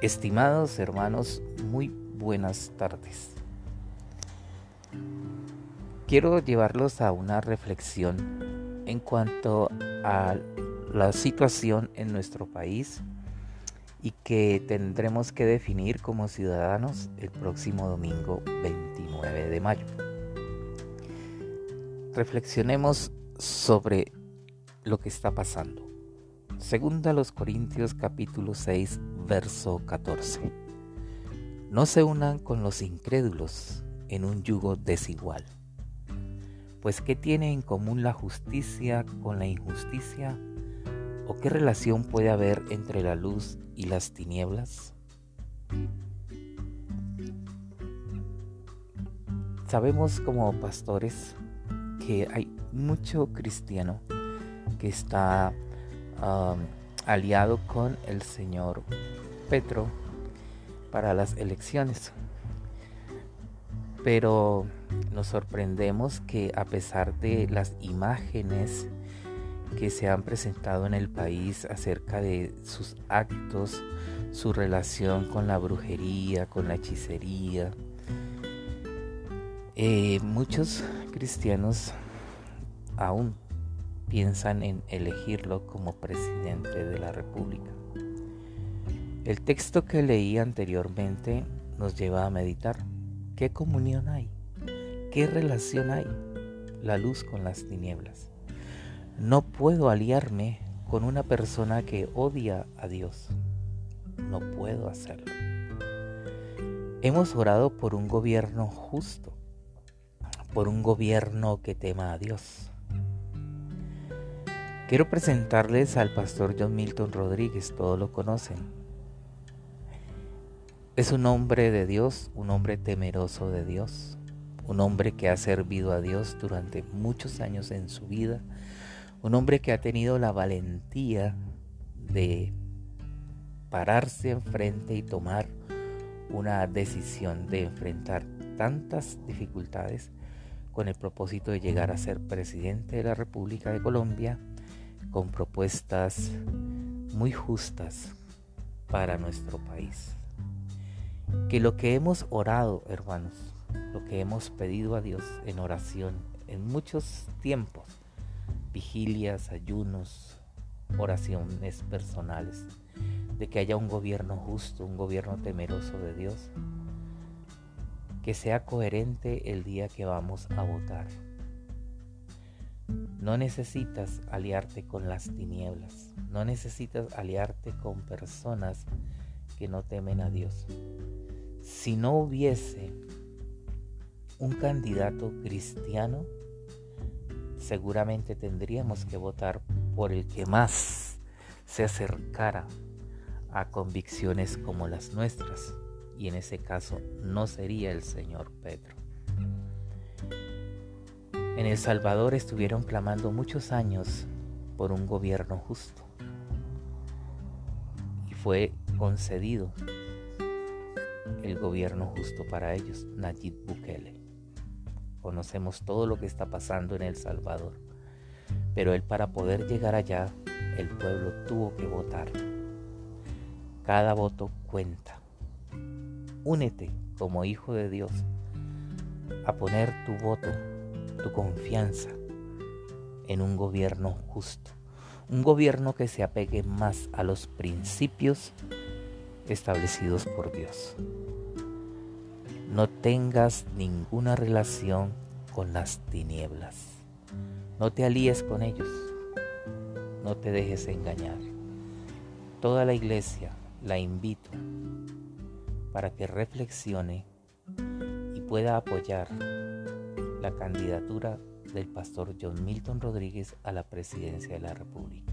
Estimados hermanos, muy buenas tardes. Quiero llevarlos a una reflexión en cuanto a la situación en nuestro país y que tendremos que definir como ciudadanos el próximo domingo 29 de mayo. Reflexionemos sobre lo que está pasando. Segunda los Corintios capítulo 6 verso 14. No se unan con los incrédulos en un yugo desigual. Pues ¿qué tiene en común la justicia con la injusticia? ¿O qué relación puede haber entre la luz y las tinieblas? Sabemos como pastores que hay mucho cristiano que está aliado con el señor Petro para las elecciones. Pero nos sorprendemos que a pesar de las imágenes que se han presentado en el país acerca de sus actos, su relación con la brujería, con la hechicería, eh, muchos cristianos aún piensan en elegirlo como presidente de la República. El texto que leí anteriormente nos lleva a meditar. ¿Qué comunión hay? ¿Qué relación hay? La luz con las tinieblas. No puedo aliarme con una persona que odia a Dios. No puedo hacerlo. Hemos orado por un gobierno justo, por un gobierno que tema a Dios, Quiero presentarles al pastor John Milton Rodríguez, todos lo conocen. Es un hombre de Dios, un hombre temeroso de Dios, un hombre que ha servido a Dios durante muchos años en su vida, un hombre que ha tenido la valentía de pararse enfrente y tomar una decisión de enfrentar tantas dificultades con el propósito de llegar a ser presidente de la República de Colombia con propuestas muy justas para nuestro país. Que lo que hemos orado, hermanos, lo que hemos pedido a Dios en oración en muchos tiempos, vigilias, ayunos, oraciones personales, de que haya un gobierno justo, un gobierno temeroso de Dios, que sea coherente el día que vamos a votar. No necesitas aliarte con las tinieblas, no necesitas aliarte con personas que no temen a Dios. Si no hubiese un candidato cristiano, seguramente tendríamos que votar por el que más se acercara a convicciones como las nuestras, y en ese caso no sería el señor Pedro. En El Salvador estuvieron clamando muchos años por un gobierno justo y fue concedido el gobierno justo para ellos, Nayib Bukele. Conocemos todo lo que está pasando en El Salvador, pero él para poder llegar allá, el pueblo tuvo que votar. Cada voto cuenta. Únete como hijo de Dios a poner tu voto tu confianza en un gobierno justo, un gobierno que se apegue más a los principios establecidos por Dios. No tengas ninguna relación con las tinieblas. No te alíes con ellos. No te dejes engañar. Toda la iglesia la invito para que reflexione y pueda apoyar la candidatura del pastor John Milton Rodríguez a la presidencia de la República.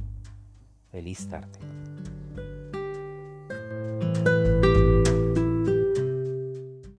Feliz tarde.